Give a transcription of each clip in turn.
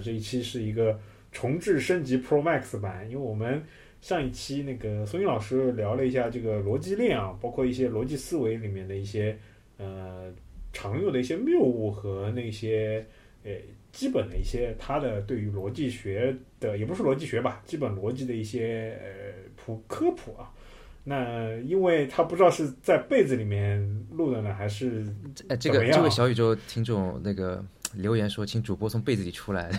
这一期是一个重置升级 Pro Max 版，因为我们上一期那个孙云老师聊了一下这个逻辑链啊，包括一些逻辑思维里面的一些呃常用的一些谬误和那些呃基本的一些它的对于逻辑学的，也不是逻辑学吧，基本逻辑的一些呃普科普啊。那因为他不知道是在被子里面录的呢，还是哎，这个这位小宇宙听众那个留言说，请主播从被子里出来。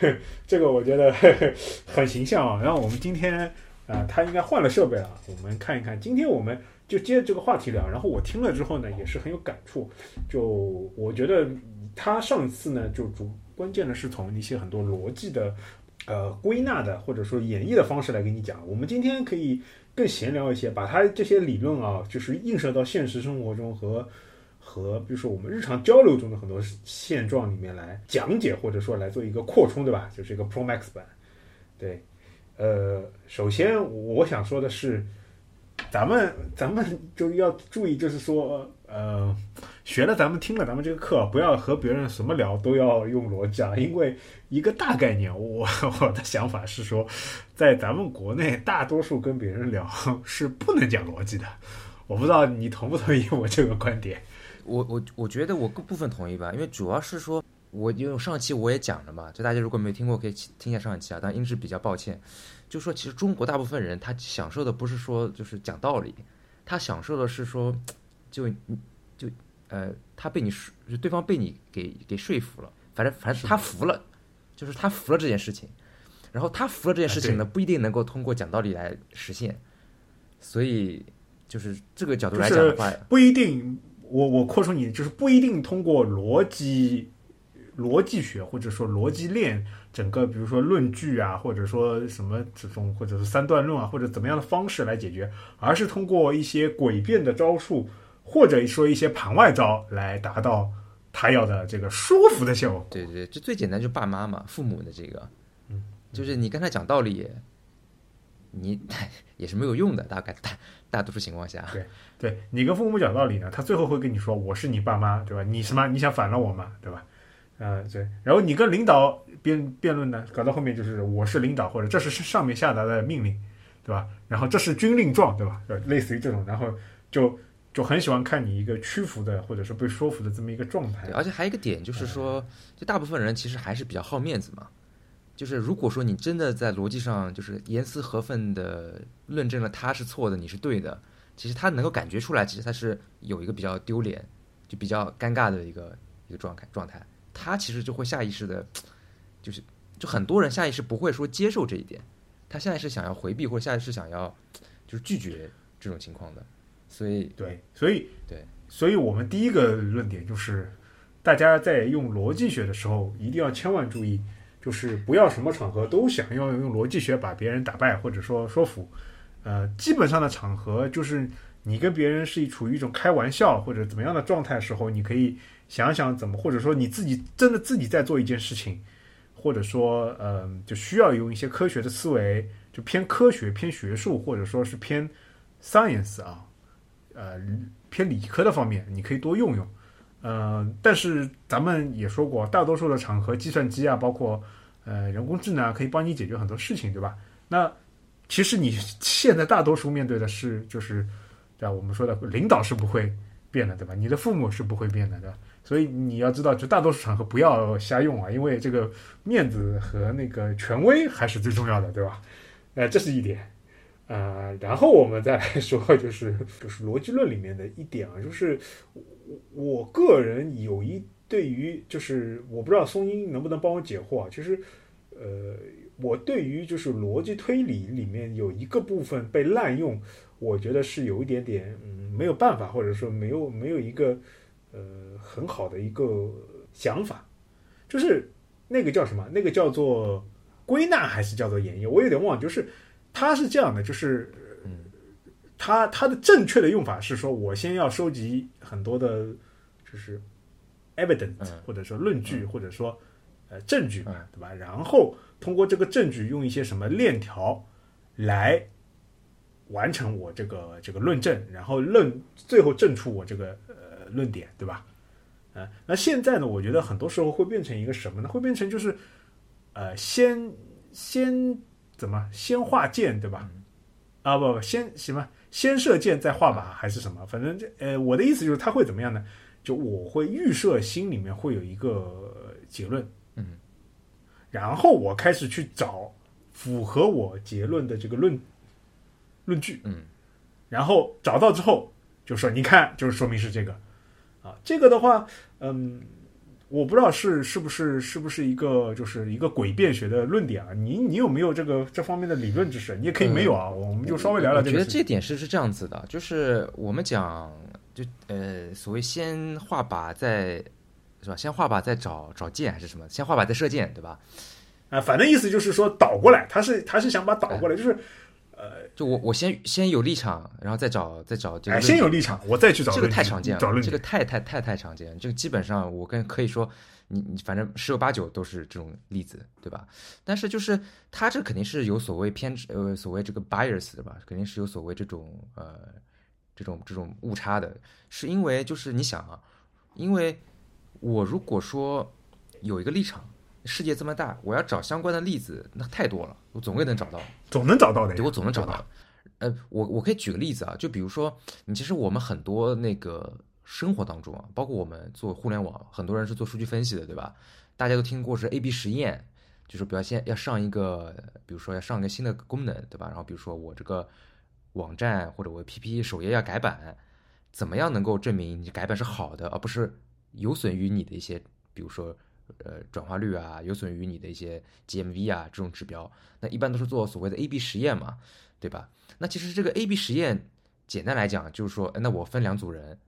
这个我觉得 很形象啊。然后我们今天啊，他应该换了设备了，我们看一看。今天我们就接着这个话题聊。然后我听了之后呢，也是很有感触。就我觉得他上次呢，就主关键的是从一些很多逻辑的。呃，归纳的或者说演绎的方式来跟你讲，我们今天可以更闲聊一些，把他这些理论啊，就是映射到现实生活中和和比如说我们日常交流中的很多现状里面来讲解，或者说来做一个扩充，对吧？就是一个 Pro Max 版。对，呃，首先我想说的是，咱们咱们就要注意，就是说。呃，学了咱们听了咱们这个课，不要和别人什么聊都要用逻辑啊，因为一个大概念，我 我的想法是说，在咱们国内大多数跟别人聊是不能讲逻辑的，我不知道你同不同意我这个观点。我我我觉得我各部分同意吧，因为主要是说，我因为上期我也讲了嘛，就大家如果没听过可以听一下上一期啊，但音质比较抱歉，就说其实中国大部分人他享受的不是说就是讲道理，他享受的是说。就就呃，他被你说，就对方被你给给说服了，反正反正他服了，就是他服了这件事情，然后他服了这件事情呢，不一定能够通过讲道理来实现，所以就是这个角度来讲的话，不一定。我我扩充你，就是不一定通过逻辑逻辑学或者说逻辑链整个，比如说论据啊，或者说什么这种，或者是三段论啊，或者怎么样的方式来解决，而是通过一些诡辩的招数。或者说一些盘外招来达到他要的这个说服的效果。对对，这最简单就爸妈嘛，父母的这个，嗯，就是你跟他讲道理，你 也是没有用的，大概大大多数情况下。对，对你跟父母讲道理呢，他最后会跟你说我是你爸妈，对吧？你什么你想反了我嘛，对吧？呃，对。然后你跟领导辩辩论呢，搞到后面就是我是领导，或者这是上面下达的命令，对吧？然后这是军令状，对吧？类似于这种，然后就。就很喜欢看你一个屈服的，或者是被说服的这么一个状态。而且还有一个点就是说，就大部分人其实还是比较好面子嘛。就是如果说你真的在逻辑上就是严丝合缝的论证了他是错的，你是对的，其实他能够感觉出来，其实他是有一个比较丢脸，就比较尴尬的一个一个状态状态。他其实就会下意识的，就是就很多人下意识不会说接受这一点，他下意识想要回避或者下意识想要就是拒绝这种情况的。所以对，所以对，所以我们第一个论点就是，大家在用逻辑学的时候，一定要千万注意，就是不要什么场合都想要用逻辑学把别人打败或者说说服。呃，基本上的场合，就是你跟别人是处于一种开玩笑或者怎么样的状态时候，你可以想想怎么，或者说你自己真的自己在做一件事情，或者说呃，就需要用一些科学的思维，就偏科学、偏学术，或者说是偏 science 啊。呃，偏理科的方面，你可以多用用。呃，但是咱们也说过，大多数的场合，计算机啊，包括呃人工智能啊，可以帮你解决很多事情，对吧？那其实你现在大多数面对的是，就是对吧？我们说的领导是不会变的，对吧？你的父母是不会变的，对吧？所以你要知道，就大多数场合不要瞎用啊，因为这个面子和那个权威还是最重要的，对吧？呃，这是一点。啊，然后我们再来说，就是就是逻辑论里面的一点啊，就是我我个人有一对于就是我不知道松英能不能帮我解惑啊，其实呃，我对于就是逻辑推理里面有一个部分被滥用，我觉得是有一点点嗯没有办法，或者说没有没有一个呃很好的一个想法，就是那个叫什么？那个叫做归纳还是叫做演绎？我有点忘，就是。它是这样的，就是，它它的正确的用法是说，我先要收集很多的，就是 evidence 或者说论据或者说呃证据嘛，对吧？然后通过这个证据用一些什么链条来完成我这个这个论证，然后论最后证出我这个呃论点，对吧？啊，那现在呢，我觉得很多时候会变成一个什么呢？会变成就是呃，先先怎么先画箭，对吧？啊不不，先什么先射箭再画靶还是什么？反正这呃，我的意思就是他会怎么样呢？就我会预设心里面会有一个结论，嗯，然后我开始去找符合我结论的这个论论据，嗯，然后找到之后就说你看，就是说明是这个啊，这个的话，嗯，我不知道是是不是是不是一个就是一个诡辩学的论点啊？你你有没有这个这方面的理论知识？你也可以没有啊，我们就稍微聊聊我觉得这点是是这样子的，就是我们讲就呃所谓先画靶再是吧？先画靶再找找箭还是什么？先画靶再射箭，对吧？啊，反正意思就是说倒过来，他是他是想把倒过来，就是就我我先先有立场，然后再找再找这个哎，先有立场，我再去找这个太常见了，这个。太太太太常见，这个基本上我跟可以说，你你反正十有八九都是这种例子，对吧？但是就是他这肯定是有所谓偏执，呃，所谓这个 bias 的吧，肯定是有所谓这种呃这种这种误差的，是因为就是你想啊，因为我如果说有一个立场。世界这么大，我要找相关的例子，那太多了，我总归能找到。总能找到的，对，我总能找到。呃，我我可以举个例子啊，就比如说，你其实我们很多那个生活当中啊，包括我们做互联网，很多人是做数据分析的，对吧？大家都听过是 A/B 实验，就是比如先要上一个，比如说要上一个新的功能，对吧？然后比如说我这个网站或者我 PPT 首页要改版，怎么样能够证明你改版是好的，而不是有损于你的一些，比如说。呃，转化率啊，有损于你的一些 GMV 啊这种指标，那一般都是做所谓的 A/B 实验嘛，对吧？那其实这个 A/B 实验，简单来讲就是说，那我分两组人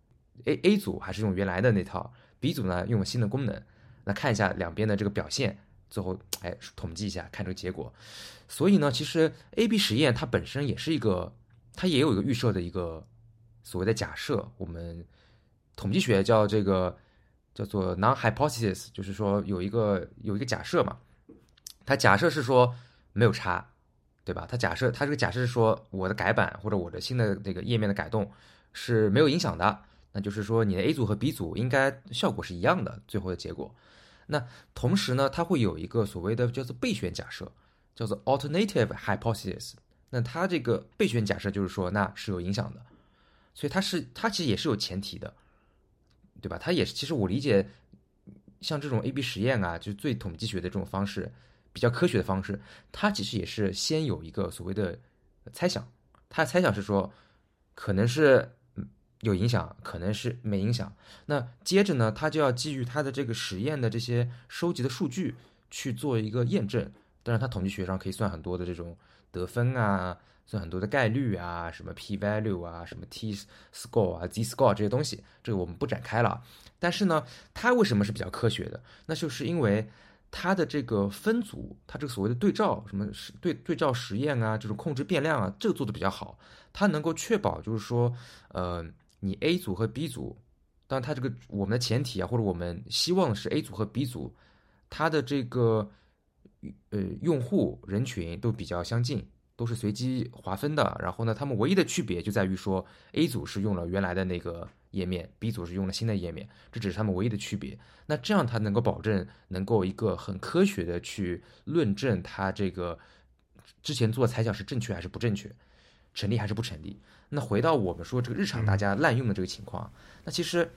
，A A 组还是用原来的那套，B 组呢用了新的功能，那看一下两边的这个表现，最后哎统计一下看这个结果。所以呢，其实 A/B 实验它本身也是一个，它也有一个预设的一个所谓的假设，我们统计学叫这个。叫做 non-hypothesis，就是说有一个有一个假设嘛，它假设是说没有差，对吧？它假设它这个假设是说我的改版或者我的新的这个页面的改动是没有影响的，那就是说你的 A 组和 B 组应该效果是一样的，最后的结果。那同时呢，它会有一个所谓的叫做备选假设，叫做 alternative hypothesis。那它这个备选假设就是说那是有影响的，所以它是它其实也是有前提的。对吧？它也是，其实我理解，像这种 A/B 实验啊，就是最统计学的这种方式，比较科学的方式，它其实也是先有一个所谓的猜想，它的猜想是说，可能是有影响，可能是没影响。那接着呢，它就要基于它的这个实验的这些收集的数据去做一个验证。当然，它统计学上可以算很多的这种得分啊。算很多的概率啊，什么 p value 啊，什么 t score 啊，z score 这些东西，这个我们不展开了。但是呢，它为什么是比较科学的？那就是因为它的这个分组，它这个所谓的对照，什么是对对照实验啊，这种控制变量啊，这个做的比较好。它能够确保，就是说，呃，你 A 组和 B 组，当然它这个我们的前提啊，或者我们希望是 A 组和 B 组，它的这个呃用户人群都比较相近。都是随机划分的，然后呢，他们唯一的区别就在于说，A 组是用了原来的那个页面，B 组是用了新的页面，这只是他们唯一的区别。那这样它能够保证能够一个很科学的去论证它这个之前做猜想是正确还是不正确，成立还是不成立。那回到我们说这个日常大家滥用的这个情况，那其实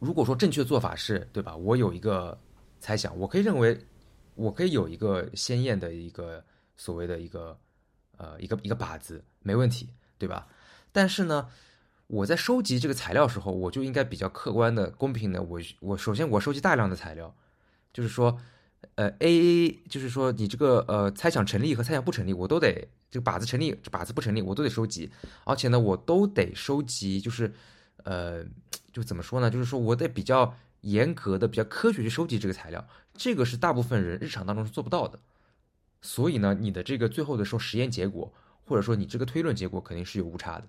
如果说正确的做法是对吧？我有一个猜想，我可以认为我可以有一个鲜艳的一个所谓的一个。呃，一个一个靶子没问题，对吧？但是呢，我在收集这个材料时候，我就应该比较客观的、公平的。我我首先我收集大量的材料，就是说，呃，A 就是说你这个呃猜想成立和猜想不成立，我都得这个靶子成立，靶子不成立，我都得收集。而且呢，我都得收集，就是呃，就怎么说呢？就是说我得比较严格的、比较科学去收集这个材料。这个是大部分人日常当中是做不到的。所以呢，你的这个最后的说实验结果，或者说你这个推论结果肯定是有误差的。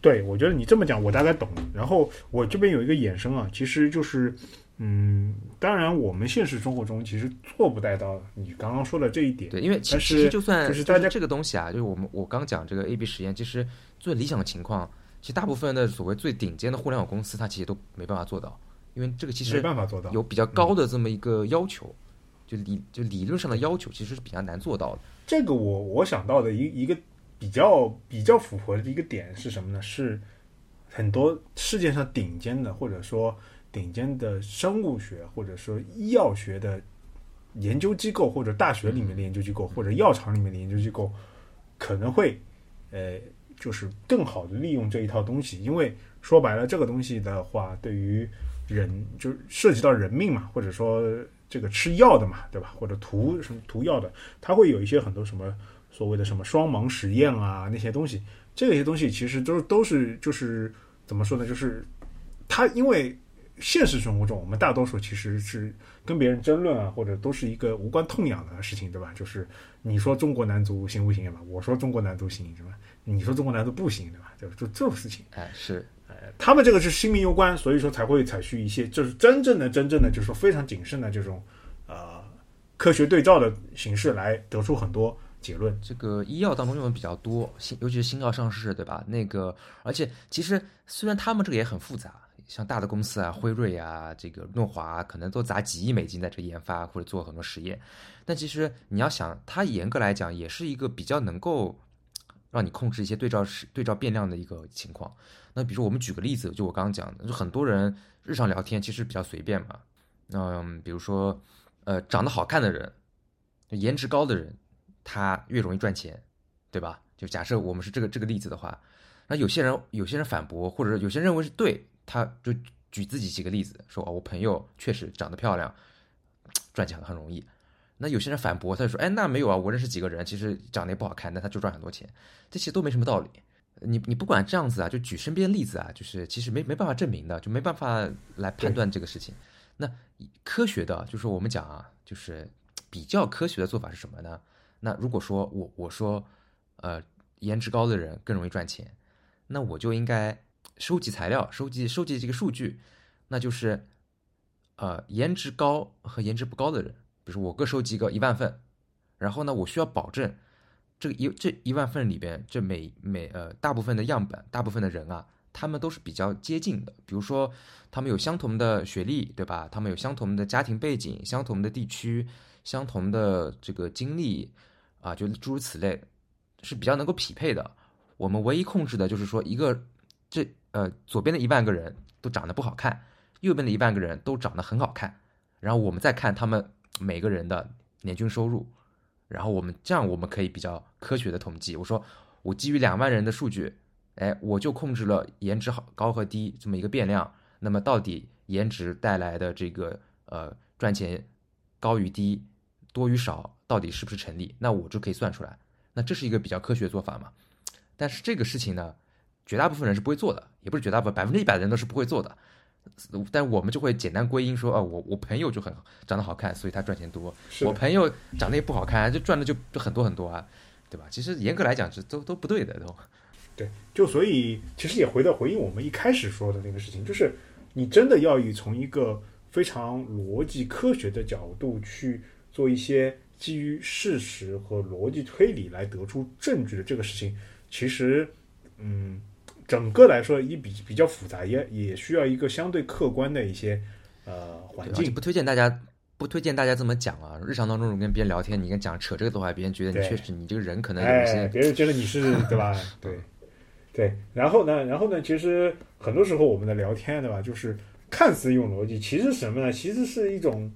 对，我觉得你这么讲，我大概懂了。然后我这边有一个衍生啊，其实就是，嗯，当然我们现实生活中其实做不带到你刚刚说的这一点。对，因为其实就算就是大家这个东西啊，就是我们我刚讲这个 A/B 实验，其实最理想的情况，其实大部分的所谓最顶尖的互联网公司，它其实都没办法做到，因为这个其实没实办法做到。有比较高的这么一个要求，就理就理论上的要求，其实是比较难做到的。这个我我想到的一一个比较比较符合的一个点是什么呢？是很多世界上顶尖的或者说顶尖的生物学或者说医药学的研究机构，或者大学里面的研究机构，或者药厂里面的研究机构，可能会呃就是更好的利用这一套东西，因为说白了，这个东西的话，对于人就是涉及到人命嘛，或者说这个吃药的嘛，对吧？或者涂什么涂药的，它会有一些很多什么所谓的什么双盲实验啊那些东西，这些东西其实都都是就是怎么说呢？就是它因为现实生活中我们大多数其实是跟别人争论啊，或者都是一个无关痛痒的事情，对吧？就是你说中国男足行不行，嘛？我说中国男足行，是吧？你说中国男足不行，对吧？就就这种事情。哎，是他们这个是性命攸关，所以说才会采取一些就是真正的、真正的，就是说非常谨慎的这种呃科学对照的形式来得出很多结论。这个医药当中用的比较多，新尤其是新药上市，对吧？那个，而且其实虽然他们这个也很复杂，像大的公司啊，辉瑞啊，这个诺华可能都砸几亿美金在这研发或者做很多实验，但其实你要想，它严格来讲也是一个比较能够让你控制一些对照对照变量的一个情况。那比如说我们举个例子，就我刚刚讲的，就很多人日常聊天其实比较随便嘛，嗯，比如说呃长得好看的人，颜值高的人，他越容易赚钱，对吧？就假设我们是这个这个例子的话，那有些人有些人反驳，或者有些人认为是对，他就举自己几个例子，说哦，我朋友确实长得漂亮，赚钱很容易。那有些人反驳，他就说，哎，那没有啊，我认识几个人，其实长得也不好看，但他就赚很多钱，这些都没什么道理。你你不管这样子啊，就举身边例子啊，就是其实没没办法证明的，就没办法来判断这个事情。那科学的，就是我们讲啊，就是比较科学的做法是什么呢？那如果说我我说，呃，颜值高的人更容易赚钱，那我就应该收集材料，收集收集这个数据，那就是，呃，颜值高和颜值不高的人，比如说我各收集个一万份，然后呢，我需要保证这个一这一万份里边，这每每呃大部分的样本，大部分的人啊，他们都是比较接近的，比如说他们有相同的学历，对吧？他们有相同的家庭背景、相同的地区、相同的这个经历啊，就诸如此类，是比较能够匹配的。我们唯一控制的就是说，一个这呃左边的一万个人都长得不好看，右边的一万个人都长得很好看，然后我们再看他们每个人的年均收入，然后我们这样我们可以比较科学的统计。我说我基于两万人的数据，哎，我就控制了颜值好高和低这么一个变量。那么到底颜值带来的这个呃赚钱高与低、多与少，到底是不是成立？那我就可以算出来。那这是一个比较科学做法嘛？但是这个事情呢，绝大部分人是不会做的，也不是绝大部分，百分之一百的人都是不会做的。但我们就会简单归因说，哦，我我朋友就很长得好看，所以他赚钱多。我朋友长得也不好看，就赚的就就很多很多啊，对吧？其实严格来讲，这都都不对的，都。对，就所以其实也回到回应我们一开始说的那个事情，就是你真的要以从一个非常逻辑科学的角度去做一些基于事实和逻辑推理来得出证据的这个事情，其实嗯，整个来说也比比较复杂，也也需要一个相对客观的一些呃环境。不推荐大家，不推荐大家这么讲啊。日常当中，跟别人聊天，你跟讲扯这个的话，别人觉得你确实你这个人可能有一哎，些，别人觉得你是对吧？对，对。然后呢，然后呢，其实很多时候我们的聊天，对吧？就是看似用逻辑，其实什么呢？其实是一种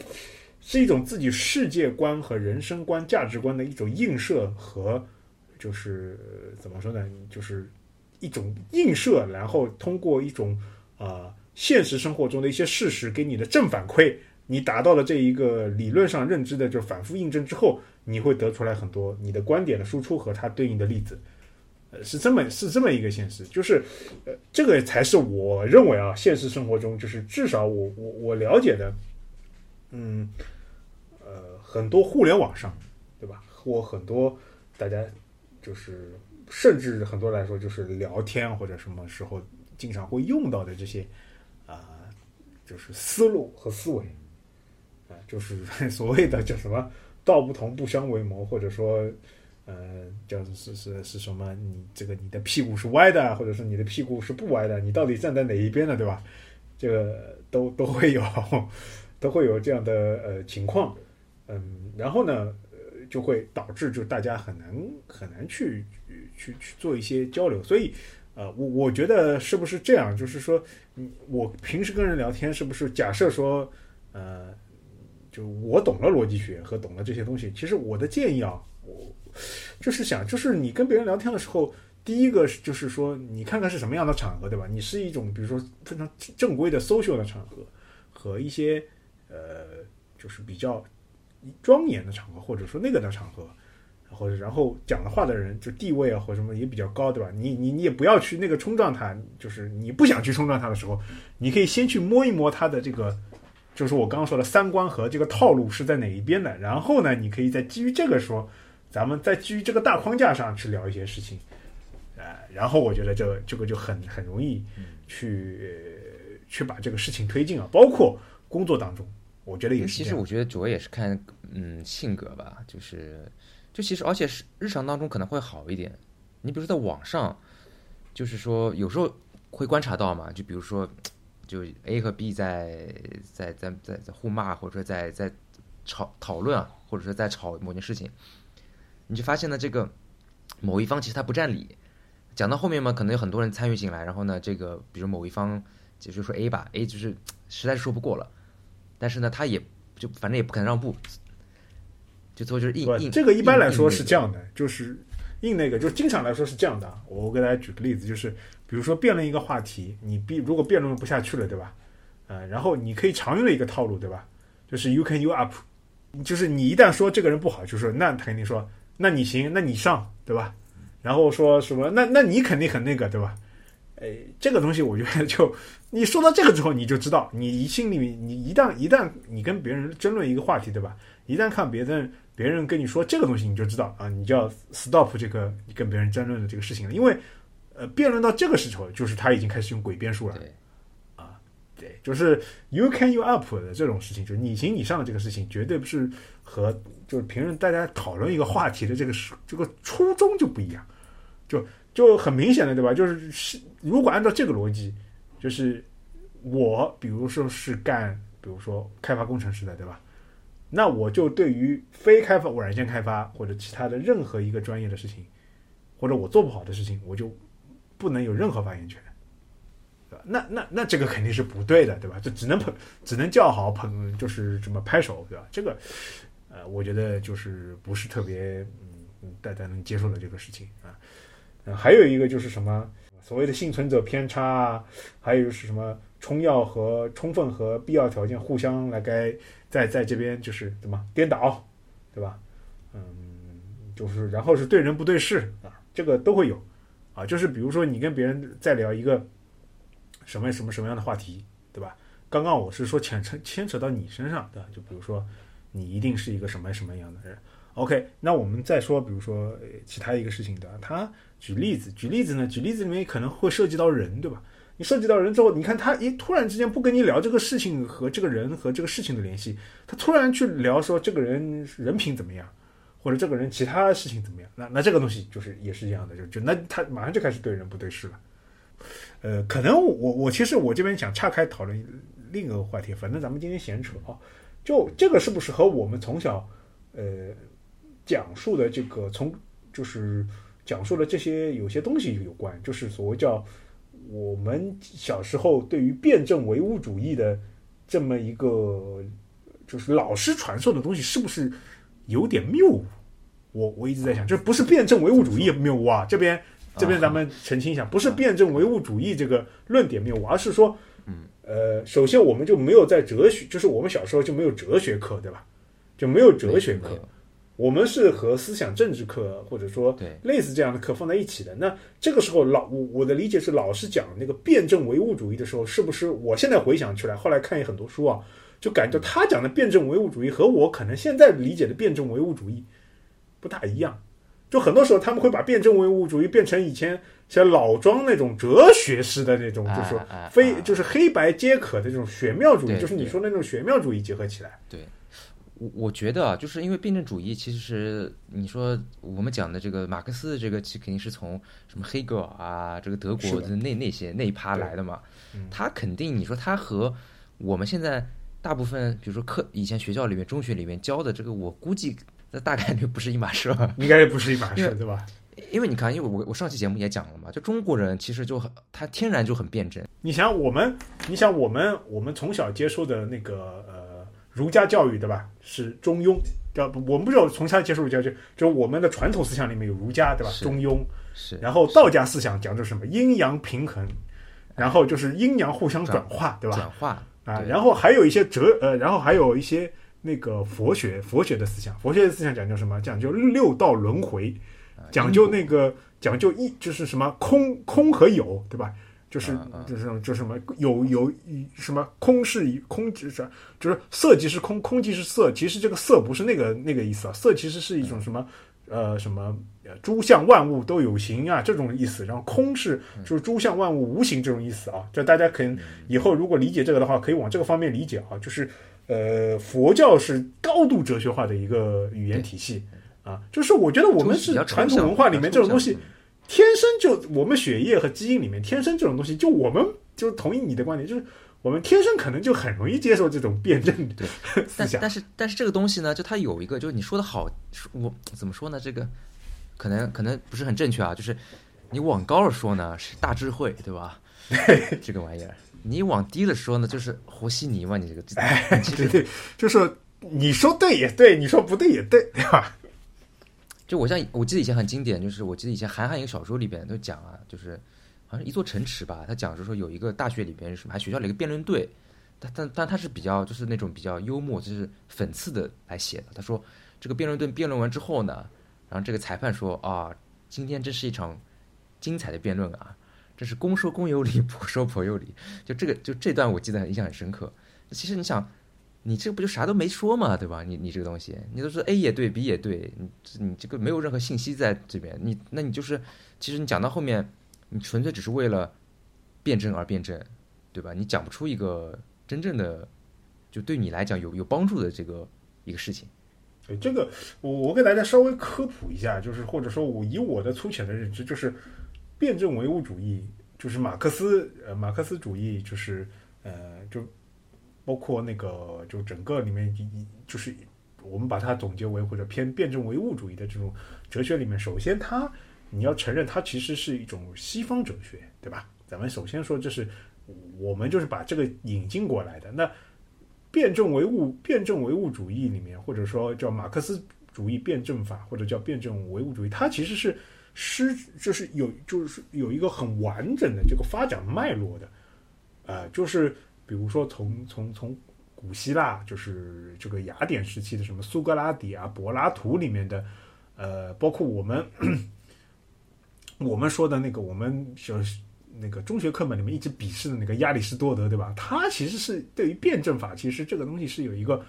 是一种自己世界观和人生观、价值观的一种映射和就是呃怎么说呢？就是一种映射，然后通过一种啊、现实生活中的一些事实给你的正反馈，你达到了这一个理论上认知的就反复印证之后，你会得出来很多你的观点的输出和它对应的例子。呃，是这么是这么一个现实，就是，呃，这个才是我认为啊，现实生活中就是至少我我我了解的，嗯，呃，很多互联网上，对吧？或很多大家就是，甚至很多来说就是聊天或者什么时候经常会用到的这些啊、就是思路和思维啊、就是 所谓的叫什么“道不同不相为谋”，或者说。呃，叫是是是什么？你这个你的屁股是歪的，或者是你的屁股是不歪的？你到底站在哪一边的，对吧？这个都都会有，都会有这样的呃情况，嗯，然后呢，就会导致就大家很难很难去去去做一些交流，所以，呃，我我觉得是不是这样？就是说，嗯，我平时跟人聊天，是不是假设说，呃，就我懂了逻辑学和懂了这些东西，其实我的建议啊，我就是想，就是你跟别人聊天的时候。第一个就是说，你看看是什么样的场合，对吧？你是一种比如说非常正规的 social 的场合，和一些呃就是比较庄严的场合，或者说那个的场合，或者然后讲的话的人就地位啊或什么也比较高，对吧？你你你也不要去那个冲撞他，就是你不想去冲撞他的时候，你可以先去摸一摸他的这个，就是我刚刚说的三观和这个套路是在哪一边的，然后呢，你可以再基于这个说，咱们再基于这个大框架上去聊一些事情。呃，然后我觉得这这个就很很容易去去把这个事情推进啊，包括工作当中，我觉得也是。其实我觉得主要也是看嗯性格吧，就是就其实而且是日常当中可能会好一点。你比如说在网上，就是说有时候会观察到嘛，就比如说就 A 和 B 在在在在在互骂，或者说在在吵讨论啊，或者说在吵某件事情，你就发现呢，这个某一方其实他不占理。讲到后面嘛，可能有很多人参与进来，然后呢，这个比如某一方，就就说 A 吧，A 就是实在是说不过了，但是呢，他也就反正也不肯让步，最后就是硬硬。这个一般来说是这样的，就是硬那个，就经常来说是这样的。我给大家举个例子，就是比如说辩论一个话题，你辩如果辩论不下去了，对吧？呃，然后你可以常用的一个套路，对吧？就是 You can you up，就是你一旦说这个人不好，就说那他肯定说那你行，那你上，对吧？然后说什么？那那你肯定很那个，对吧？哎，这个东西我觉得就你说到这个之后，你就知道，你心里面你一旦一旦你跟别人争论一个话题，对吧？一旦看别人别人跟你说这个东西，你就知道啊，你就要 stop 这个你跟别人争论的这个事情了，因为呃，辩论到这个时候，就是他已经开始用诡辩术了。啊，对，就是 you can you up 的这种事情，就是你行你上这个事情，绝对不是和就是平时大家讨论一个话题的这个是这个初衷就不一样。就就很明显的，对吧？就是是，如果按照这个逻辑，就是我，比如说是干，比如说开发工程师的，对吧？那我就对于非开发软件开发或者其他的任何一个专业的事情，或者我做不好的事情，我就不能有任何发言权，对吧？那那那这个肯定是不对的，对吧？就只能捧，只能叫好捧，就是什么拍手，对吧？这个，呃，我觉得就是不是特别嗯大家能接受的这个事情啊。还有一个就是什么所谓的幸存者偏差啊，还有是什么充要和充分和必要条件互相来该在在这边就是怎么颠倒，对吧？嗯，就是然后是对人不对事啊，这个都会有啊。就是比如说你跟别人在聊一个什么什么什么样的话题，对吧？刚刚我是说牵扯牵扯到你身上的，就比如说你一定是一个什么什么样的人。OK，那我们再说，比如说其他一个事情的，他。举例子，举例子呢？举例子里面可能会涉及到人，对吧？你涉及到人之后，你看他，一突然之间不跟你聊这个事情和这个人和这个事情的联系，他突然去聊说这个人人品怎么样，或者这个人其他事情怎么样？那那这个东西就是也是一样的，就就那他马上就开始对人不对事了。呃，可能我我其实我这边想岔开讨论另一个话题，反正咱们今天闲扯啊，就这个是不是和我们从小呃讲述的这个从就是。讲述了这些有些东西有关，就是所谓叫我们小时候对于辩证唯物主义的这么一个就是老师传授的东西，是不是有点谬误？我我一直在想，这不是辩证唯物主义谬误啊！这边这边咱们澄清一下，不是辩证唯物主义这个论点谬误，而是说，嗯呃，首先我们就没有在哲学，就是我们小时候就没有哲学课，对吧？就没有哲学课。我们是和思想政治课或者说类似这样的课放在一起的。那这个时候老我我的理解是，老师讲那个辩证唯物主义的时候，是不是？我现在回想起来，后来看很多书啊，就感觉他讲的辩证唯物主义和我可能现在理解的辩证唯物主义不大一样。就很多时候他们会把辩证唯物主义变成以前像老庄那种哲学式的那种，就是说非就是黑白皆可的这种玄妙主义，就是你说的那种玄妙主义结合起来。对。我我觉得啊，就是因为辩证主义，其实你说我们讲的这个马克思这个，其实肯定是从什么黑格尔啊，这个德国的那那些那一趴来的嘛。他肯定你说他和我们现在大部分，比如说课以前学校里面、中学里面教的这个，我估计那大概率不是一码事吧？应该不是一码事，对吧？因为你看，因为我我上期节目也讲了嘛，就中国人其实就很他天然就很辩证。你想我们，你想我们，我们从小接受的那个呃儒家教育，对吧？是中庸，叫我们不知道从小接受儒家就就我们的传统思想里面有儒家，对吧？中庸是。然后道家思想讲究什么？阴阳平衡，然后就是阴阳互相转化，对吧？转化啊，然后还有一些哲呃，然后还有一些那个佛学佛学的思想，佛学的思想讲究什么？讲究六道轮回，讲究那个。讲究一就是什么空空和有，对吧？就是就是就什么有有什么空是空，就是就是色即是空，空即是色。其实这个色不是那个那个意思啊，色其实是一种什么呃什么诸相万物都有形啊这种意思。然后空是就是诸相万物无形这种意思啊。这大家可能以后如果理解这个的话，可以往这个方面理解啊。就是呃佛教是高度哲学化的一个语言体系。啊，就是我觉得我们是传统文化里面这种东西，天生就我们血液和基因里面天生这种东西，就我们 就同意你的观点，就是我们天生可能就很容易接受这种辩证对思想。但是但是这个东西呢，就它有一个，就是你说的好，我怎么说呢？这个可能可能不是很正确啊。就是你往高了说呢是大智慧，对吧？这个玩意儿，你往低了说呢就是和稀泥嘛。你这个哎，对对，就是你说对也对，你说不对也对，对吧？就我像我记得以前很经典，就是我记得以前韩寒一个小说里边都讲啊，就是好像一座城池吧，他讲是说有一个大学里边什么，还学校里一个辩论队，但但但他是比较就是那种比较幽默，就是讽刺的来写的。他说这个辩论队辩论完之后呢，然后这个裁判说啊，今天真是一场精彩的辩论啊，这是公说公有理，婆说婆有理。就这个就这段我记得印象很深刻。其实你想。你这不就啥都没说嘛，对吧？你你这个东西，你都说 A 也对，B 也对，你你这个没有任何信息在这边，你那你就是，其实你讲到后面，你纯粹只是为了辩证而辩证，对吧？你讲不出一个真正的就对你来讲有有帮助的这个一个事情。对这个，我我给大家稍微科普一下，就是或者说我以我的粗浅的认知，就是辩证唯物主义，就是马克思呃马克思主义，就是呃就。包括那个，就整个里面一就是我们把它总结为或者偏辩证唯物主义的这种哲学里面，首先它你要承认它其实是一种西方哲学，对吧？咱们首先说这是我们就是把这个引进过来的。那辩证唯物辩证唯物主义里面，或者说叫马克思主义辩证法，或者叫辩证唯物主义，它其实是失就是有就是有一个很完整的这个发展脉络的，呃，就是。比如说，从从从古希腊，就是这个雅典时期的什么苏格拉底啊、柏拉图里面的，呃，包括我们我们说的那个，我们就那个中学课本里面一直鄙视的那个亚里士多德，对吧？他其实是对于辩证法，其实这个东西是有一个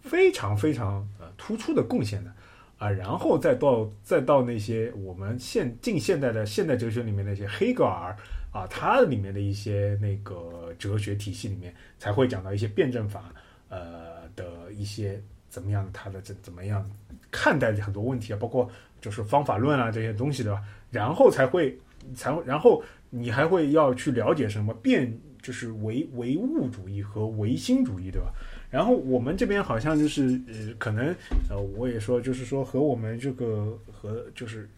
非常非常呃突出的贡献的啊。然后再到再到那些我们现近现代的现代哲学里面那些黑格尔。啊，它里面的一些那个哲学体系里面才会讲到一些辩证法，呃的一些怎么样，它的怎怎么样看待很多问题啊，包括就是方法论啊这些东西，对吧？然后才会才然后你还会要去了解什么辩，就是唯唯物主义和唯心主义，对吧？然后我们这边好像就是呃，可能呃，我也说就是说和我们这个和就是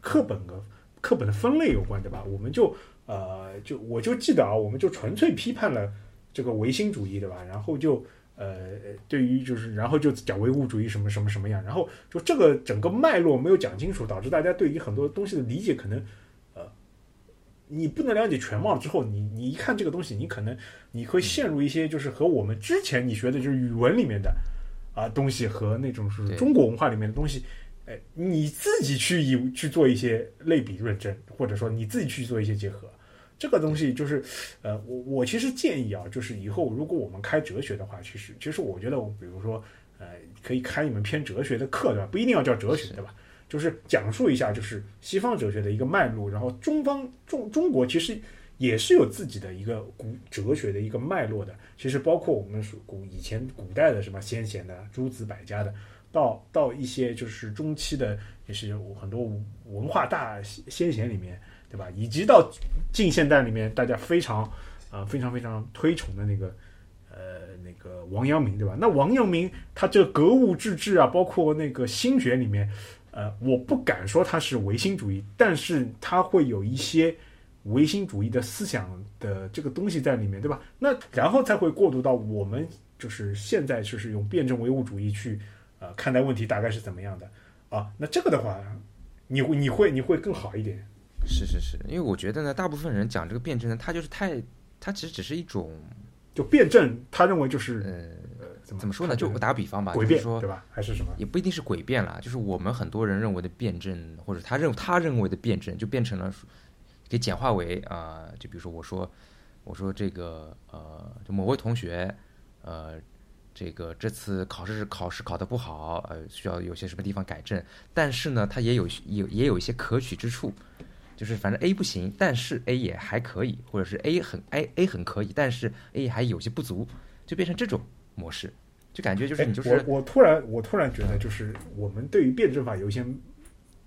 课本的课本的分类有关，对吧？我们就。呃，就我就记得啊，我们就纯粹批判了这个唯心主义，对吧？然后就呃，对于就是然后就讲唯物主义什么什么什么样，然后就这个整个脉络没有讲清楚，导致大家对于很多东西的理解可能呃，你不能了解全貌之后，你你一看这个东西，你可能你会陷入一些就是和我们之前你学的就是语文里面的啊东西和那种是中国文化里面的东西。哎，你自己去以去做一些类比论证，或者说你自己去做一些结合，这个东西就是，呃，我我其实建议啊，就是以后如果我们开哲学的话，其实其实我觉得，比如说，呃，可以开一门偏哲学的课，对吧？不一定要叫哲学，对吧？就是讲述一下，就是西方哲学的一个脉络，然后中方中中国其实也是有自己的一个古哲学的一个脉络的。其实包括我们说古以前古代的什么先贤的诸子百家的，到到一些就是中期的，也是有很多文化大先贤里面，对吧？以及到近现代里面，大家非常啊、非常非常推崇的那个呃那个王阳明，对吧？那王阳明他这格物致知啊，包括那个心学里面，呃，我不敢说他是唯心主义，但是他会有一些唯心主义的思想的这个东西在里面，对吧？那然后才会过渡到我们就是现在就是用辩证唯物主义去呃看待问题，大概是怎么样的啊？那这个的话，你会你会你会更好一点。是是是，因为我觉得呢，大部分人讲这个辩证呢，他就是太，他其实只是一种，就辩证，他认为就是呃，呃怎么怎么说呢？就我打个比方吧，诡辩就是说对吧？还是什么？也不一定是诡辩啦，就是我们很多人认为的辩证，或者他认他认为的辩证，就变成了给简化为啊、就比如说我说我说这个呃，就某位同学呃，这个这次考试考试考得不好，呃，需要有些什么地方改正，但是呢，他也有有也有一些可取之处。就是反正 A 不行，但是 A 也还可以，或者是 A 很 A A 很可以，但是 A 还有些不足，就变成这种模式，就感觉就是哎你就是我我突然我突然觉得，就是我们对于辩证法有一些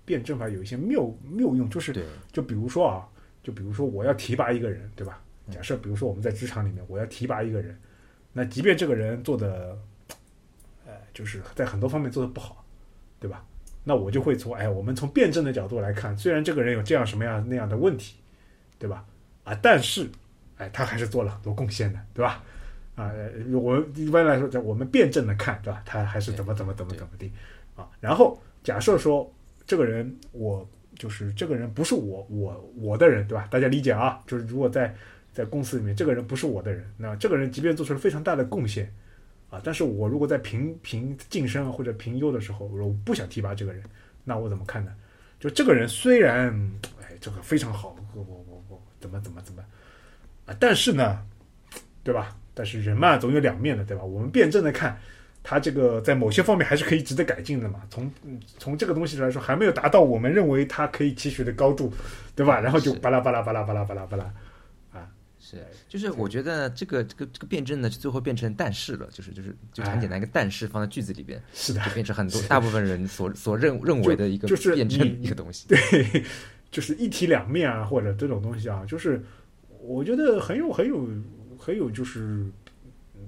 辩证法有一些谬谬用，就是对就比如说啊，就比如说我要提拔一个人，对吧？假设比如说我们在职场里面，我要提拔一个人，那即便这个人做的，呃，就是在很多方面做的不好，对吧？那我就会从哎，我们从辩证的角度来看，虽然这个人有这样什么样那样的问题，对吧？啊，但是，哎，他还是做了很多贡献的，对吧？啊，呃我一般来说，在我们辩证的看，对吧？他还是怎么怎么怎么怎么地啊。然后假设说这个人，我就是这个人不是我我我的人，对吧？大家理解啊？就是如果在在公司里面，这个人不是我的人，那这个人即便做出了非常大的贡献但是我如果在评评晋升或者评优的时候，我不想提拔这个人，那我怎么看呢？就这个人虽然哎这个非常好，我我我我怎么怎么怎么啊，但是呢，对吧？但是人嘛总有两面的，对吧？我们辩证的看。他这个在某些方面还是可以值得改进的嘛。从从这个东西来说，还没有达到我们认为他可以期许的高度，对吧？然后就巴拉巴拉巴拉巴拉巴拉巴拉，是，就是我觉得这个这个这个辩证呢，最后变成但是了，就是就是就很简单一个但是放在句子里边，是的，就变成很多大部分人所所认认为的一个就是辩证一个东西。对，就是一体两面啊，或者这种东西啊，就是我觉得很有很有很有就是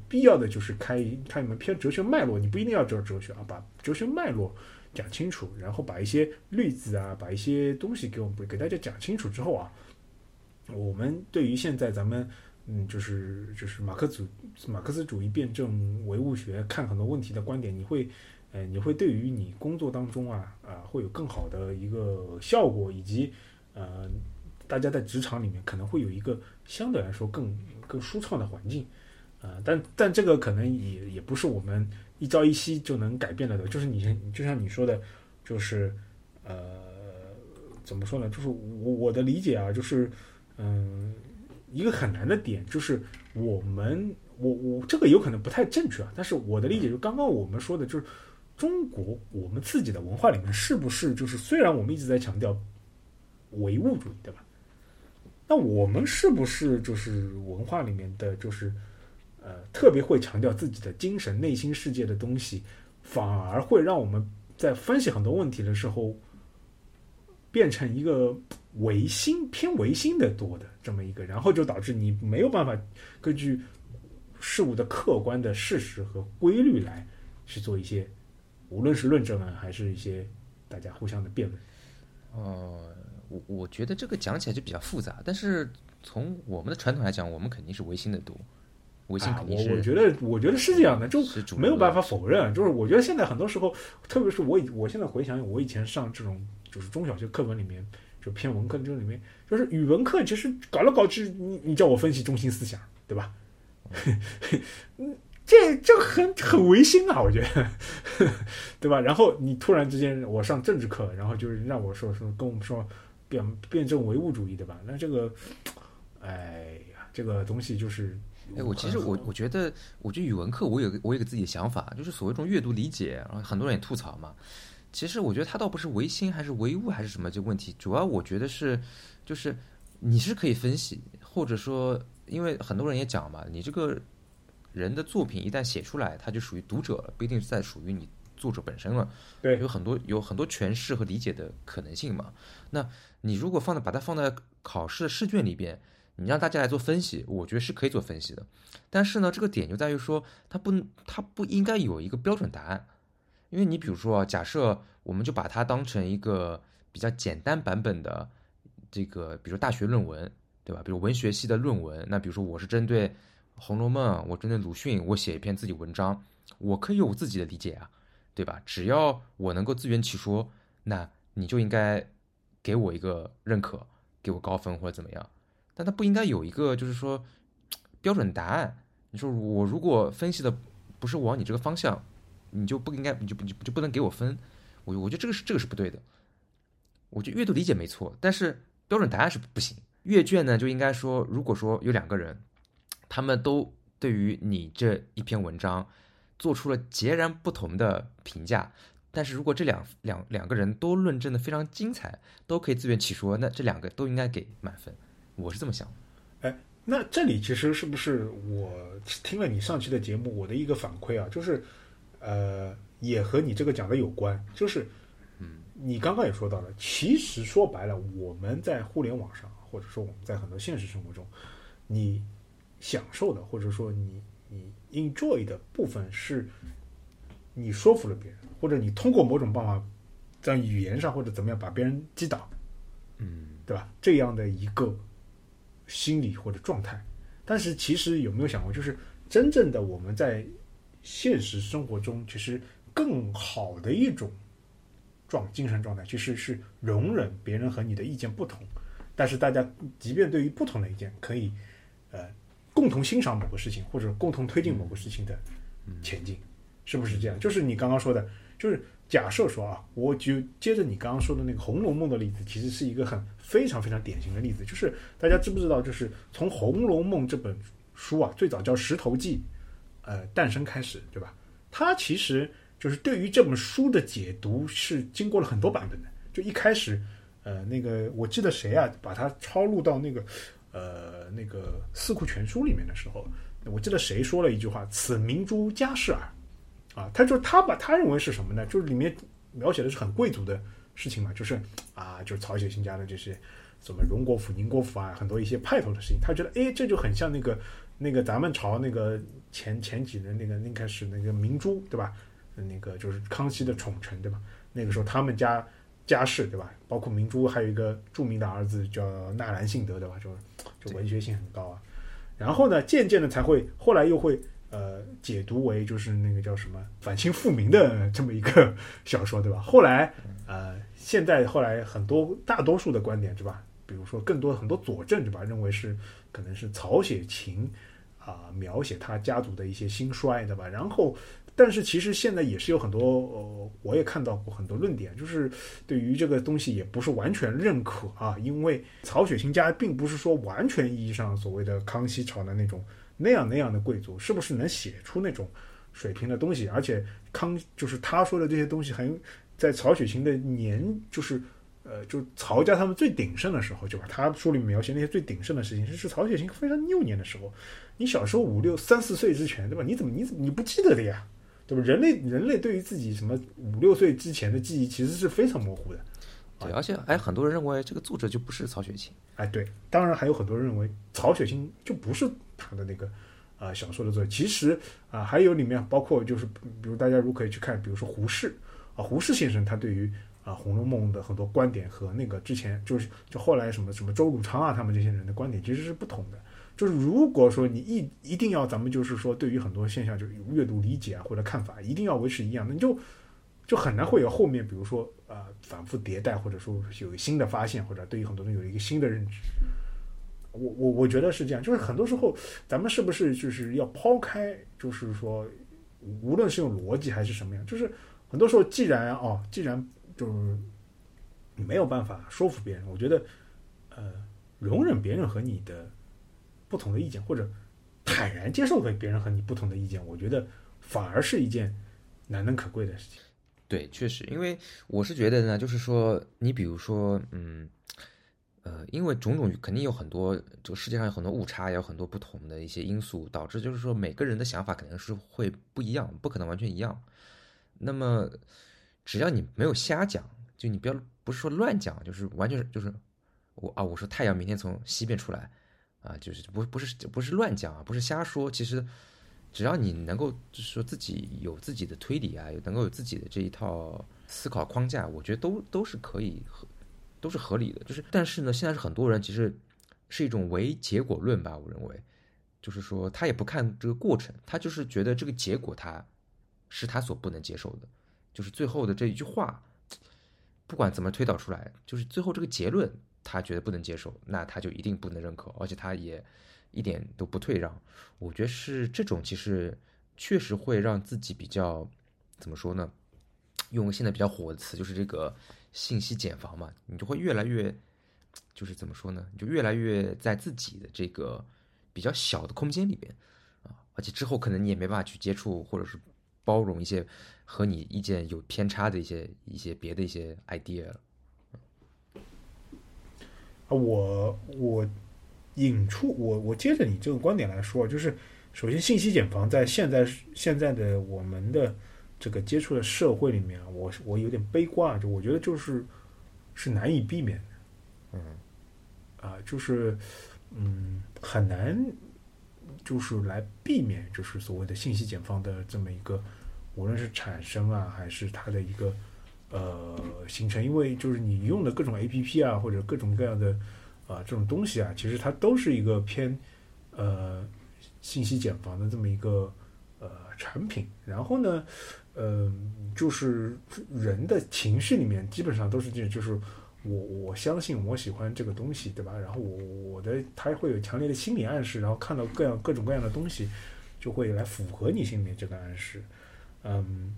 必要的，就是开开一门偏哲学脉络，你不一定要知道哲学啊，把哲学脉络讲清楚，然后把一些例子啊，把一些东西给我们给大家讲清楚之后啊，我们对于现在咱们嗯，就是就是马克主马克思主义辩证唯物学看很多问题的观点，你会呃，你会对于你工作当中啊啊、会有更好的一个效果，以及呃，大家在职场里面可能会有一个相对来说更更舒畅的环境。啊，但但这个可能也也不是我们一朝一夕就能改变了的，就是你像就像你说的，就是呃，怎么说呢？就是我我的理解啊，就是嗯、一个很难的点就是我们我我这个有可能不太正确啊，但是我的理解就刚刚我们说的就是中国我们自己的文化里面是不是就是虽然我们一直在强调唯物主义，对吧？那我们是不是就是文化里面的就是呃特别会强调自己的精神内心世界的东西，反而会让我们在分析很多问题的时候变成一个唯心偏唯心的多的这么一个，然后就导致你没有办法根据事物的客观的事实和规律来去做一些，无论是论证啊，还是一些大家互相的辩论。哦、我我觉得这个讲起来就比较复杂，但是从我们的传统来讲，我们肯定是唯心的多，唯心啊，肯定是、我我觉得我觉得是这样的，就没有办法否认。就是我觉得现在很多时候，特别是我以我现在回想我以前上这种就是中小学课本里面，就偏文科这里面，就是语文课其实搞来搞去，你你叫我分析中心思想，对吧？嗯，这这很很违心啊，我觉得，对吧？然后你突然之间我上政治课，然后就是让我说说跟我们说辩辩证唯物主义，对吧？那这个，哎呀，这个东西就是。哎，我其实我我觉得，我觉得语文课我有我有个自己的想法，就是所谓这种阅读理解，然后很多人也吐槽嘛。其实我觉得它倒不是唯心还是唯物还是什么这个问题，主要我觉得是，就是你是可以分析，或或者说，因为很多人也讲嘛，你这个人的作品一旦写出来，它就属于读者了，不一定是在属于你作者本身了。对有很多有很多诠释和理解的可能性嘛。那你如果放在把它放在考试的试卷里边，你让大家来做分析，我觉得是可以做分析的。但是呢，这个点就在于说，它不它不应该有一个标准答案，因为你比如说啊，假设我们就把它当成一个比较简单版本的这个，比如大学论文，对吧？比如文学系的论文，那比如说我是针对《红楼梦》，我针对鲁迅，我写一篇自己文章，我可以有我自己的理解啊，对吧？只要我能够自圆其说，那你就应该给我一个认可，给我高分或者怎么样。但它不应该有一个就是说 标准答案。你说我如果分析的不是往你这个方向，你就不应该，你就你就就不能给我分。我我觉得这个是这个是不对的。我觉得阅读理解没错，但是标准答案是不行。阅卷呢就应该说，如果说有两个人，他们都对于你这一篇文章做出了截然不同的评价，但是如果这两两两个人都论证的非常精彩，都可以自圆其说，那这两个都应该给满分。我是这么想哎。那这里其实是不是我听了你上期的节目，我的一个反馈啊，就是，呃，也和你这个讲的有关，就是，嗯，你刚刚也说到了，其实说白了，我们在互联网上，或者说我们在很多现实生活中，你享受的，或者说你你 enjoy 的部分是，你说服了别人，或者你通过某种办法，在语言上或者怎么样把别人击倒，嗯，对吧？这样的一个心理或者状态。但是其实有没有想过，就是真正的我们在现实生活中，其实更好的一种状精神状态，其实是容忍别人和你的意见不同，但是大家即便对于不同的意见，可以呃共同欣赏某个事情，或者共同推进某个事情的前进，是不是这样？就是你刚刚说的，就是假设说啊，我就接着你刚刚说的那个《红楼梦》的例子，其实是一个很非常非常典型的例子。就是大家知不知道，就是从《红楼梦》这本书啊，最早叫《石头记》，呃，诞生开始，对吧？他其实就是对于这本书的解读是经过了很多版本的。就一开始，呃，那个我记得谁啊，把它抄录到那个呃那个《四库全书》里面的时候，我记得谁说了一句话：“此明珠家事耳。”啊，他就他把他认为是什么呢？就是里面描写的是很贵族的事情嘛，就是啊，就是曹雪芹家的这些什么荣国府、宁国府啊，很多一些派头的事情。他觉得，哎，这就很像那个那个咱们朝那个前前几任那个应该是那个明珠对吧？那个就是康熙的宠臣对吧？那个时候他们家家世对吧？包括明珠还有一个著名的儿子叫纳兰性德对吧？就就文学性很高啊。然后呢，渐渐的才会后来又会。呃，解读为就是那个叫什么反清复明的这么一个小说，对吧？后来，呃，现在后来很多大多数的观点，对吧？比如说更多很多佐证，对吧？认为是可能是曹雪芹啊、描写他家族的一些兴衰，对吧？然后，但是其实现在也是有很多，呃，我也看到过很多论点，就是对于这个东西也不是完全认可啊，因为曹雪芹家并不是说完全意义上所谓的康熙朝的那种。那样那样的贵族是不是能写出那种水平的东西？而且康就是他说的这些东西，很在曹雪芹的年，就是呃，就曹家他们最鼎盛的时候，就把他书里描写那些最鼎盛的事情，是曹雪芹非常幼年的时候。你小时候五六三四岁之前，对吧？你怎么你怎么你不记得的呀？对吧？人类人类对于自己什么五六岁之前的记忆，其实是非常模糊的。对，而且哎，很多人认为这个作者就不是曹雪芹。哎，对，当然还有很多人认为曹雪芹就不是他的那个啊、呃、小说的作者。其实啊、呃，还有里面包括就是，比如大家如果可以去看，比如说胡适啊，胡适先生他对于啊《红楼梦》的很多观点和那个之前就是就后来什么什么周汝昌啊他们这些人的观点其实是不同的。就是如果说你一一定要咱们就是说对于很多现象就阅读理解啊或者看法一定要维持一样，那你就就很难会有后面比如说、呃、反复迭代或者说有新的发现或者对于很多人有一个新的认知。我我我觉得是这样，就是很多时候咱们是不是就是要抛开，就是说无论是用逻辑还是什么样，就是很多时候既然哦，既然就是你没有办法说服别人，我觉得呃容忍别人和你的不同的意见，或者坦然接受和别人和你不同的意见，我觉得反而是一件难能可贵的事情。对，确实，因为我是觉得呢，就是说，你比如说，嗯，呃，因为种种肯定有很多，这个世界上有很多误差，也有很多不同的一些因素，导致就是说每个人的想法肯定是会不一样，不可能完全一样。那么只要你没有瞎讲，就你不要不是说乱讲，就是完全就是我啊，我说太阳明天从西边出来啊，就是不不是不是乱讲啊，不是瞎说。其实只要你能够就是说自己有自己的推理啊，有能够有自己的这一套思考框架，我觉得都都是可以和都是合理的。就是但是呢，现在是很多人其实是一种唯结果论吧，我认为就是说他也不看这个过程，他就是觉得这个结果他是他所不能接受的，就是最后的这一句话。不管怎么推导出来，就是最后这个结论，他觉得不能接受，那他就一定不能认可，而且他也一点都不退让。我觉得是这种，其实确实会让自己比较怎么说呢？用现在比较火的词，就是这个信息茧房嘛，你就会越来越，就是怎么说呢？你就越来越在自己的这个比较小的空间里边啊，而且之后可能你也没办法去接触，或者是。包容一些和你意见有偏差的一些一些别的一些 idea 啊，我我引出我我接着你这个观点来说，就是首先信息茧房在现在现在的我们的这个接触的社会里面，我我有点悲观啊，就我觉得就是是难以避免的，嗯，啊，就是嗯很难就是来避免就是所谓的信息茧房的这么一个。无论是产生啊，还是它的一个呃形成，因为就是你用的各种 A P P 啊，或者各种各样的啊这种东西啊，其实它都是一个偏呃信息茧房的这么一个呃产品。然后呢，呃，就是人的情绪里面基本上都是这，就是我我相信我喜欢这个东西，对吧？然后我我的他会有强烈的心理暗示，然后看到各样各种各样的东西，就会来符合你心里面这个暗示。嗯，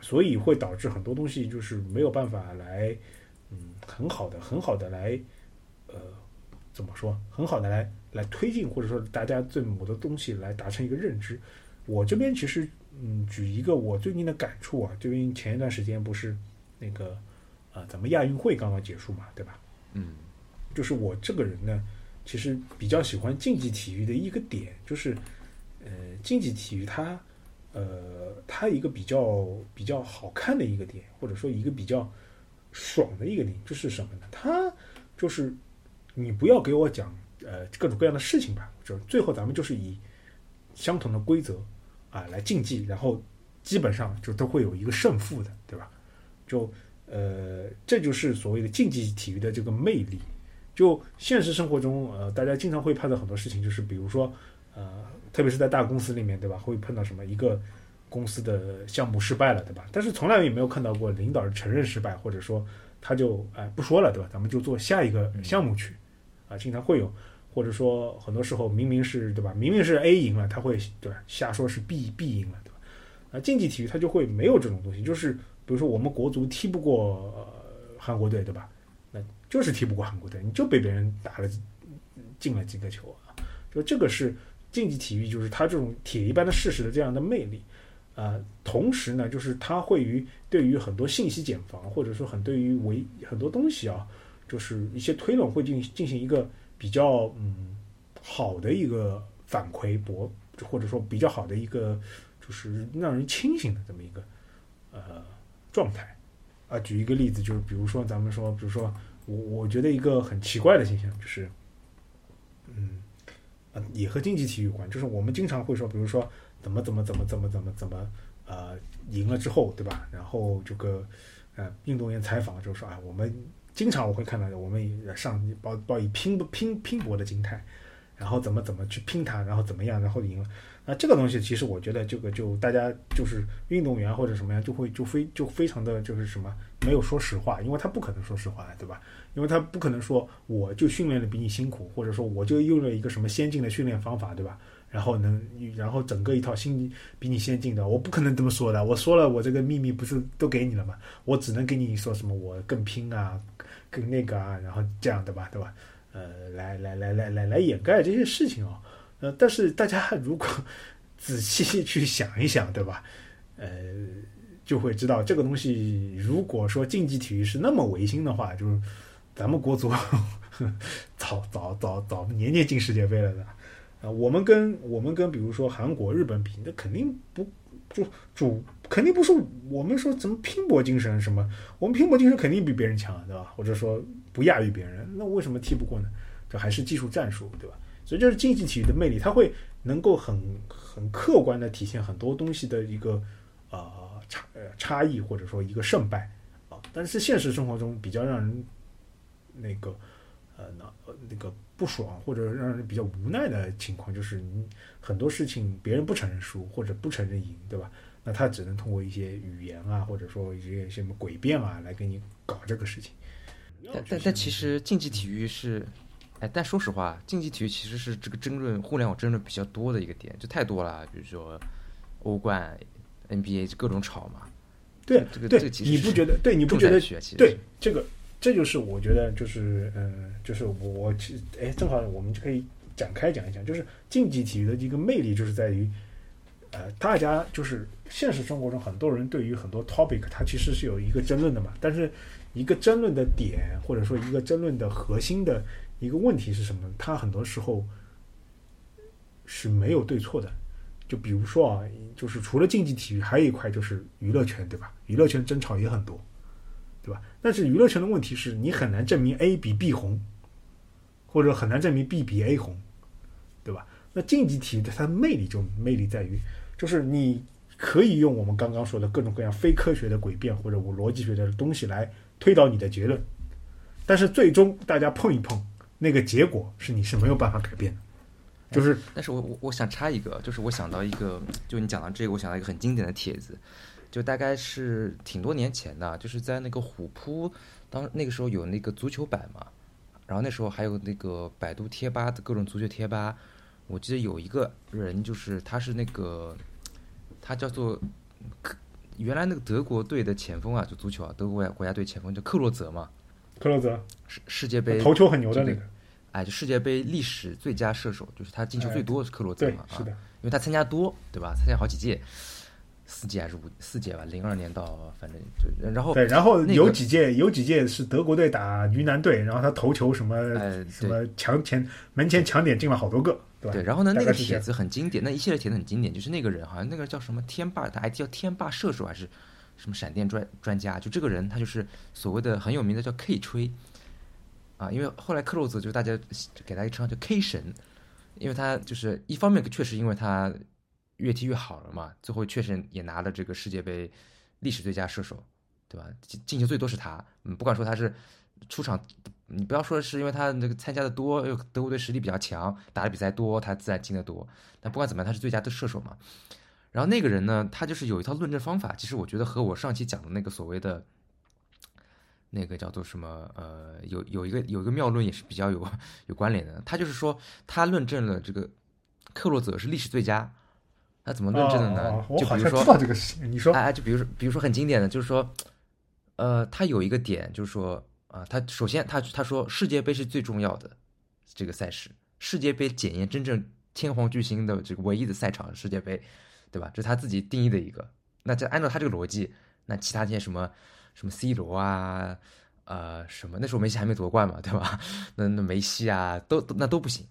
所以会导致很多东西就是没有办法来，嗯，很好的、很好的来，呃，怎么说？很好的来来推进，或者说大家对某的东西来达成一个认知。我这边其实，嗯，举一个我最近的感触啊，最近前一段时间不是那个啊，咱们亚运会刚刚结束嘛，对吧？嗯，就是我这个人呢，其实比较喜欢竞技体育的一个点，就是呃，竞技体育它。呃，它一个比较比较好看的一个点，或者说一个比较爽的一个点，就是什么呢？它就是你不要给我讲呃各种各样的事情吧，就最后咱们就是以相同的规则啊来竞技，然后基本上就都会有一个胜负的，对吧？就呃这就是所谓的竞技体育的这个魅力。就现实生活中，呃，大家经常会碰到很多事情，就是比如说呃。特别是在大公司里面，对吧？会碰到什么一个公司的项目失败了，对吧？但是从来也没有看到过领导承认失败，或者说他就哎不说了，对吧？咱们就做下一个项目去，啊，经常会有，或者说很多时候明明是对吧？明明是 A 赢了，他会对吧？瞎说是 B B 赢了，对吧？啊，竞技体育它就会没有这种东西，就是比如说我们国足踢不过韩国队，对吧？那就是踢不过韩国队，你就被别人打了进了几个球啊，就这个是。竞技体育就是它这种铁一般的事实的这样的魅力，啊，同时呢，就是它会于对于很多信息茧房，或者说很对于为很多东西啊，就是一些推论会进进行一个比较嗯好的一个反馈博，或者说比较好的一个就是让人清醒的这么一个呃状态啊。举一个例子，就是比如说咱们说，比如说我我觉得一个很奇怪的现象就是，嗯。呃，也和竞技体育有关，就是我们经常会说，比如说怎么怎么怎么怎么怎么怎么，呃，赢了之后，对吧？然后这个呃，运动员采访就说啊，我们经常我会看到，我们上抱抱以拼不拼拼搏的心态，然后怎么怎么去拼它，然后怎么样，然后赢了。那这个东西其实我觉得这个就大家就是运动员或者什么样，就会就非就非常的就是什么没有说实话，因为他不可能说实话，对吧？因为他不可能说我就训练的比你辛苦，或者说我就用了一个什么先进的训练方法，对吧？然后能，然后整个一套新比你先进的，我不可能这么说的。我说了，我这个秘密不是都给你了吗？我只能给你说什么我更拼啊，更那个啊，然后这样的吧，对吧？呃，来来来来来来掩盖这些事情哦。呃，但是大家如果 仔细去想一想，对吧？呃，就会知道这个东西，如果说竞技体育是那么唯心的话，就是。咱们国足 早早早早年年进世界杯了的啊，我们跟我们跟比如说韩国、日本比，那肯定不就主肯定不是我们说怎么拼搏精神什么，我们拼搏精神肯定比别人强，对吧？或者说不亚于别人，那为什么踢不过呢？这还是技术战术，对吧？所以这是竞技体育的魅力，它会能够很很客观的体现很多东西的一个呃差呃差异，或者说一个胜败啊。但是现实生活中比较让人那个呃那呃那个不爽或者让人比较无奈的情况，就是你很多事情别人不承认输或者不承认赢，对吧？那他只能通过一些语言啊，或者说一些什么诡辩啊，来给你搞这个事情。但但但其实竞技体育是，哎，但说实话，竞技体育其实是这个争论互联网争论比较多的一个点，就太多了。比如说欧冠、NBA 就各种吵嘛。对这个对这个其实你不觉得？对你不觉得其实对这个，这就是我觉得就是嗯、就是我其实哎，正好我们就可以展开讲一讲，就是竞技体育的一个魅力，就是在于呃，大家就是现实生活中很多人对于很多 topic，它其实是有一个争论的嘛，但是一个争论的点或者说一个争论的核心的一个问题是什么？它很多时候是没有对错的。就比如说啊，就是除了竞技体育，还有一块就是娱乐圈，对吧？娱乐圈争吵也很多，对吧？但是娱乐圈的问题是你很难证明 A 比 B 红，或者很难证明 B 比 A 红，对吧？那竞技体育的它的魅力就魅力在于，就是你可以用我们刚刚说的各种各样非科学的诡辩或者我逻辑学的东西来推导你的结论，但是最终大家碰一碰，那个结果是你是没有办法改变的，就是但是我我我想插一个，就是我想到一个，就你讲到这个，我想到一个很经典的帖子，就大概是挺多年前的，就是在那个虎扑，当那个时候有那个足球版嘛，然后那时候还有那个百度贴吧的各种足球贴吧，我记得有一个人就是他是那个，他叫做克，原来那个德国队的前锋啊，就足球啊，德国国家队前锋叫克洛泽嘛，克洛泽世世界杯头球很牛的那个，哎，就世界杯历史最佳射手，就是他进球最多的是克洛泽对嘛，，啊是的。因为他参加多，对吧？参加好几届，四届还是五四届吧？零二年到反正就然后对，然后那有几届有几届是德国队打云南队，然后他头球什么、呃什么强前门前抢点进了好多个，对吧？对，然后呢，那个帖子很经典，那一系列帖子很经典，就是那个人好像那个叫什么天霸，他 ID 叫天霸射手还是什么闪电专专家？就这个人，他就是所谓的很有名的叫 K 吹啊，因为后来克洛泽就大家给他一个称号叫 K 神，因为他就是一方面确实因为他越踢越好了嘛，最后确实也拿了这个世界杯历史最佳射手，对吧？进球最多是他，嗯，不管说他是出场，你不要说是因为他那个参加的多，又德国队实力比较强，打的比赛多，他自然进的多。但不管怎么样，他是最佳的射手嘛。然后那个人呢，他就是有一套论证方法，其实我觉得和我上期讲的那个所谓的那个叫做什么呃，有有一个有一个妙论也是比较有有关联的。他就是说，他论证了这个克洛泽是历史最佳。他怎么论证的呢？就比如说知，道这个事情，你说哎哎，就比如说，比如说很经典的，就是说，呃，他有一个点，就是说，啊、他首先他他说世界杯是最重要的这个赛事，世界杯检验真正天皇巨星的这个唯一的赛场，世界杯，对吧？这是他自己定义的一个。那这按照他这个逻辑，那其他这些什么什么 C 罗啊，呃，什么那时候梅西还没夺冠嘛，对吧？那那梅西啊，都都那都不行。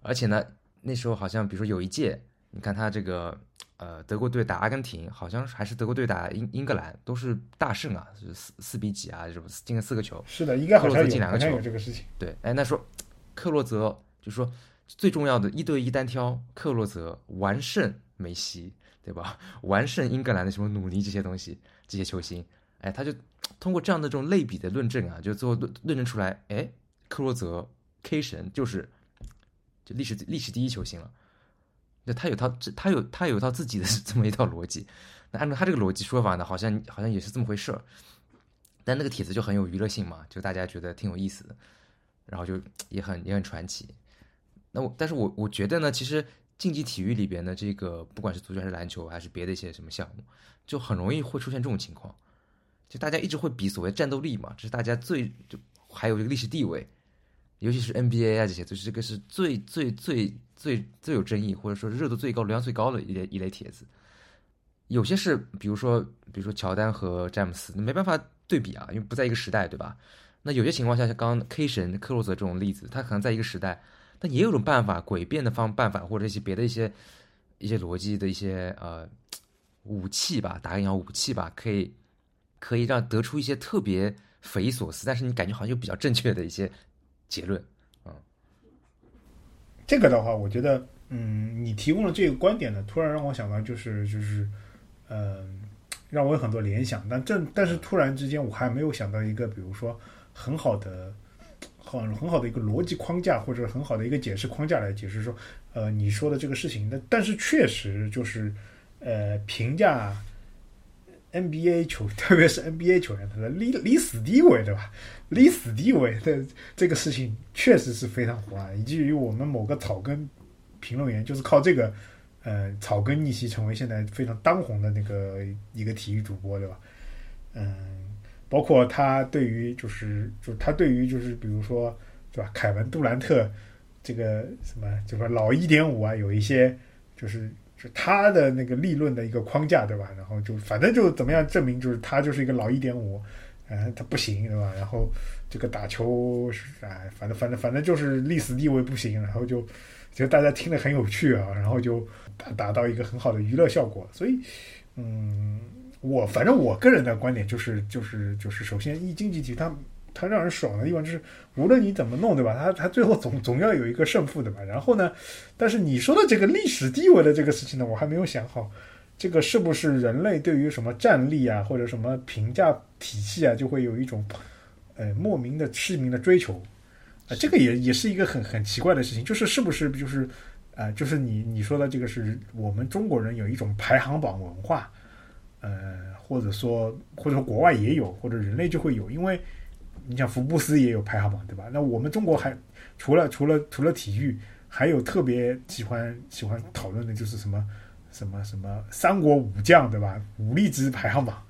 而且呢，那时候好像比如说有一届，你看他这个呃德国队打阿根廷，好像还是德国队打英英格兰，都是大胜啊，就是四四比几啊，这种进了四个球。是的，应该好像有进两个球有这个事情。对，哎，那说克洛泽就说最重要的一对一单挑，克洛泽完胜梅西，对吧？完胜英格兰的什么努尼这些东西，这些球星，哎，他就通过这样的这种类比的论证啊，就最后论论证出来，哎，克洛泽 K 神就是就历史历史第一球星了。那他有套这他有他有一套自己的 这么一套逻辑，那按照他这个逻辑说法呢，好像好像也是这么回事儿。但那个帖子就很有娱乐性嘛，就大家觉得挺有意思的。然后就也很也很传奇。那我但是我我觉得呢，其实竞技体育里边的这个，不管是足球还是篮球，还是别的一些什么项目，就很容易会出现这种情况，就大家一直会比所谓战斗力嘛，这是大家最就还有这个历史地位，尤其是 NBA 啊这些，就是这个是最最最最最有争议或者说热度最高、流量最高的一类一类帖子。有些是比如说比如说乔丹和詹姆斯，你没办法对比啊，因为不在一个时代，对吧？那有些情况下，像刚刚 K 神克洛泽这种例子，他可能在一个时代，但也有种办法，诡辩的方办法，或者一些别的一些一些逻辑的一些呃武器吧，打个引号武器吧，可以可以让得出一些特别匪夷所思，但是你感觉好像又比较正确的一些结论。这个的话，我觉得，嗯，你提供的这个观点呢，突然让我想到，就是就是，嗯、让我有很多联想。但正但是突然之间，我还没有想到一个，比如说很好的、很很好的一个逻辑框架，或者很好的一个解释框架来解释说，呃，你说的这个事情。那但是确实就是，呃，评价 NBA 球，特别是 NBA 球员，他的历历史地位，对吧？历史地位的这个事情确实是非常火啊，以至于我们某个草根评论员就是靠这个呃草根逆袭成为现在非常当红的那个一个体育主播，对吧？嗯，包括他对于就是就他对于就是比如说对吧，凯文杜兰特这个什么就是说老一点五啊，有一些就是。是他的那个立论的一个框架，对吧？然后就反正就怎么样证明，就是他就是一个老一点五，嗯，他不行，对吧？然后这个打球哎，反正反正反正就是历史地位不行，然后就就大家听得很有趣啊，然后就达达到一个很好的娱乐效果。所以，嗯，我反正我个人的观点就是就是就是，首先一经济体它它让人爽的地方就是，无论你怎么弄，对吧？它它最后总总要有一个胜负，对吧？然后呢，但是你说的这个历史地位的这个事情呢，我还没有想好。这个是不是人类对于什么战力啊，或者什么评价体系啊，就会有一种呃莫名的痴迷的追求啊、这个也也是一个很很奇怪的事情，就是是不是就是啊、就是你你说的这个是我们中国人有一种排行榜文化，呃，或者说或者说国外也有，或者人类就会有，因为你像福布斯也有排行榜，对吧？那我们中国还除了除了除了体育，还有特别喜欢喜欢讨论的就是什么。什么什么三国武将对吧？武力值排行榜，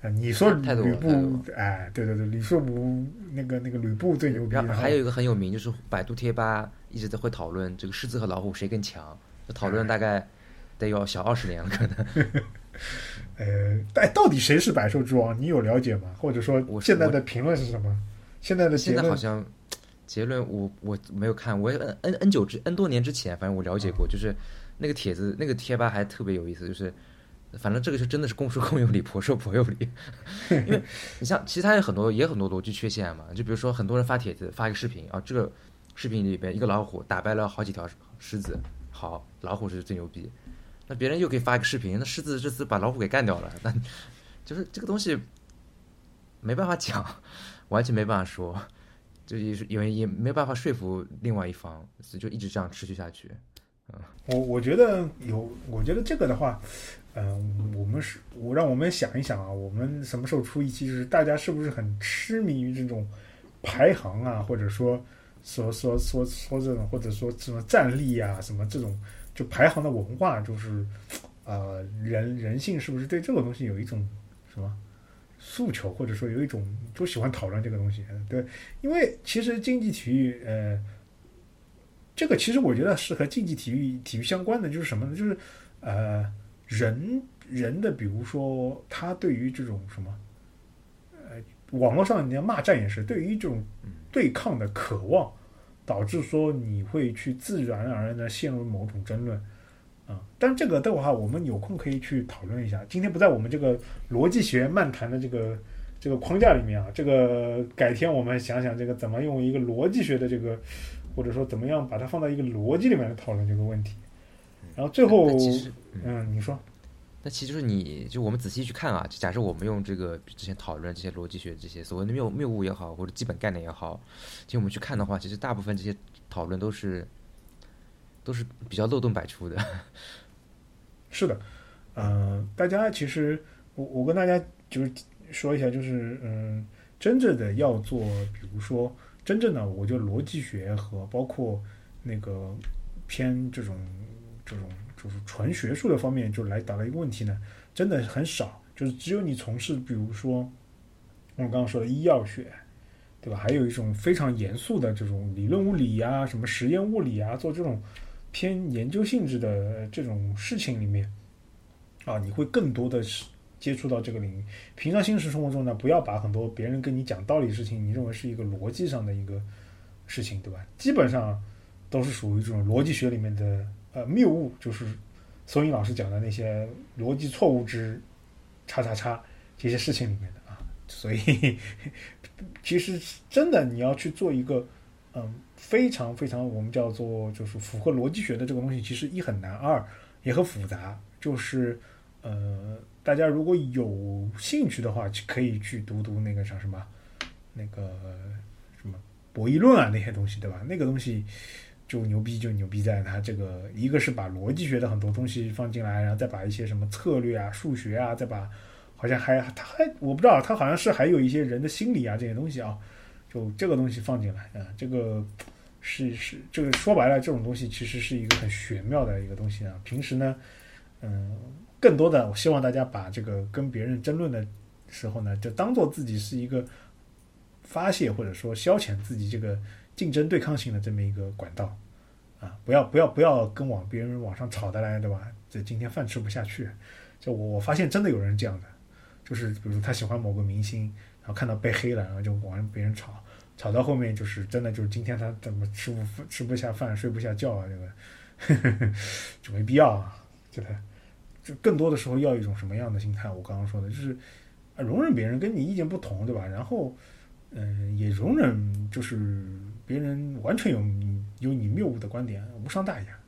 呃，你说吕布哎，对对对，你说武那个那个吕布最牛逼，然后还有一个很有名，就是百度贴吧一直在会讨论这个狮子和老虎谁更强，就讨论大概得有小二十年了，可能。呃，哎，到底谁是百兽之王？你有了解吗？或者说我现在的评论是什么？现在的结现在好像结论我我没有看，我 N N N 久之 N 多年之前，反正我了解过，就是那个帖子那个贴吧还特别有意思，就是反正这个是真的是公说公有理，婆说婆有理，因为你像其实它有很多也很多逻辑缺陷嘛，就比如说很多人发帖子发一个视频啊，这个视频里边一个老虎打败了好几条狮子，好老虎是最牛逼，那别人又可以发一个视频，那狮子这次把老虎给干掉了，那就是这个东西没办法讲，完全没办法说。就也是因为也没办法说服另外一方，所以就一直这样持续下去。嗯我我觉得有，我觉得这个的话，嗯、我们是我让我们想一想啊，我们什么时候出一期，就是大家是不是很痴迷于这种排行啊，或者说说说说说这种，或者说什么战力啊，什么这种就排行的文化，就是呃人人性是不是对这个东西有一种什么诉求，或者说有一种就喜欢讨论这个东西？对，因为其实竞技体育，呃。这个其实我觉得是和竞技体育体育相关的，就是什么呢？就是呃，人人的，比如说他对于这种什么，呃，网络上你要骂战也是，对于这种对抗的渴望，导致说你会去自然而然的陷入某种争论。啊、但这个的话，我们有空可以去讨论一下。今天不在我们这个逻辑学漫谈的这个这个框架里面啊，这个改天我们想想这个怎么用一个逻辑学的这个，或者说怎么样把它放到一个逻辑里面来讨论这个问题。然后最后嗯，你说，那其实就是你就我们仔细去看啊，就假设我们用这个之前讨论这些逻辑学这些所谓的谬谬误也好，或者基本概念也好，其实我们去看的话，其实大部分这些讨论都是都是比较漏洞百出的。是的，呃，大家其实我我跟大家就是说一下，就是嗯，真正的要做，比如说真正的，我觉得逻辑学和包括那个偏这种这种就是纯学术的方面，就来达到一个问题呢，真的很少，就是只有你从事，比如说我们刚刚说的医药学。对吧？还有一种非常严肃的这种理论物理呀、什么实验物理啊，做这种偏研究性质的这种事情里面，啊，你会更多的是接触到这个领域。平常现实生活中呢，不要把很多别人跟你讲道理的事情，你认为是一个逻辑上的一个事情，对吧？基本上都是属于这种逻辑学里面的呃谬误，就是索引老师讲的那些逻辑错误之叉叉叉这些事情里面的啊。所以 其实真的你要去做一个嗯非常非常我们叫做就是符合逻辑学的这个东西，其实一很难，二也很复杂，就是呃。大家如果有兴趣的话，可以去读读那个叫什么，那个什么博弈论啊那些东西，对吧？那个东西就牛逼，就牛逼在它这个一个是把逻辑学的很多东西放进来，然后再把一些什么策略啊、数学啊，再把好像还他还我不知道，他好像是还有一些人的心理啊这些东西啊，就这个东西放进来啊，这个是是这个说白了，这种东西其实是一个很玄妙的一个东西啊。平时呢，嗯。更多的，我希望大家把这个跟别人争论的时候呢，就当做自己是一个发泄或者说消遣自己这个竞争对抗性的这么一个管道啊，不要不要不要跟往别人网上吵的来，对吧？这今天饭吃不下去。就我我发现真的有人这样的，就是比如他喜欢某个明星，然后看到被黑了，然后就往别人吵，吵到后面就是真的就是今天他怎么吃不吃不下饭，睡不下觉啊，这个 就没必要啊，就他？就更多的时候要一种什么样的心态？我刚刚说的就是，容忍别人跟你意见不同，对吧？然后，嗯，也容忍就是别人完全有有你谬误的观点，无伤大雅，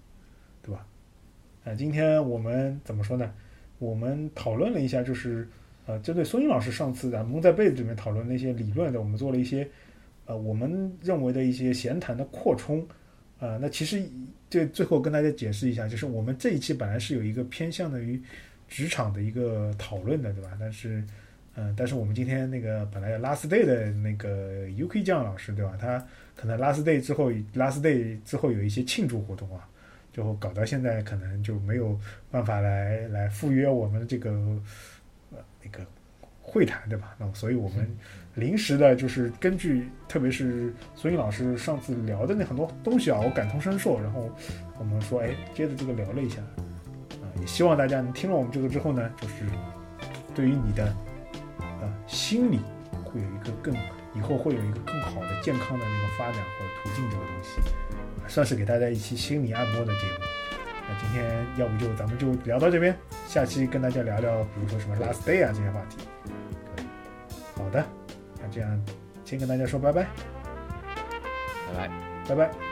对吧？啊，今天我们怎么说呢？我们讨论了一下，就是呃，针对孙英老师上次在蒙在被子里面讨论那些理论的，我们做了一些呃，我们认为的一些闲谈的扩充。啊，那其实就最后跟大家解释一下，就是我们这一期本来是有一个偏向的于职场的一个讨论的，对吧？但是，嗯，但是我们今天那个本来 last day 的那个 UK 酱老师，对吧？他可能 last day 之后，last day 之后有一些庆祝活动啊，就搞到现在可能就没有办法来来赴约我们这个会谈，对吧？那么，所以我们。临时的，就是根据，特别是孙颖老师上次聊的那很多东西啊，我感同身受。然后我们说，哎，接着这个聊了一下，啊，也希望大家能听了我们这个之后呢，就是对于你的呃心理会有一个更以后会有一个更好的健康的那个发展或者途径，这个东西算是给大家一期心理按摩的节目。那今天要不就咱们就聊到这边，下期跟大家聊聊，比如说什么 last day 啊这些话题。好的。那这样，先跟大家说拜拜，拜拜，拜拜。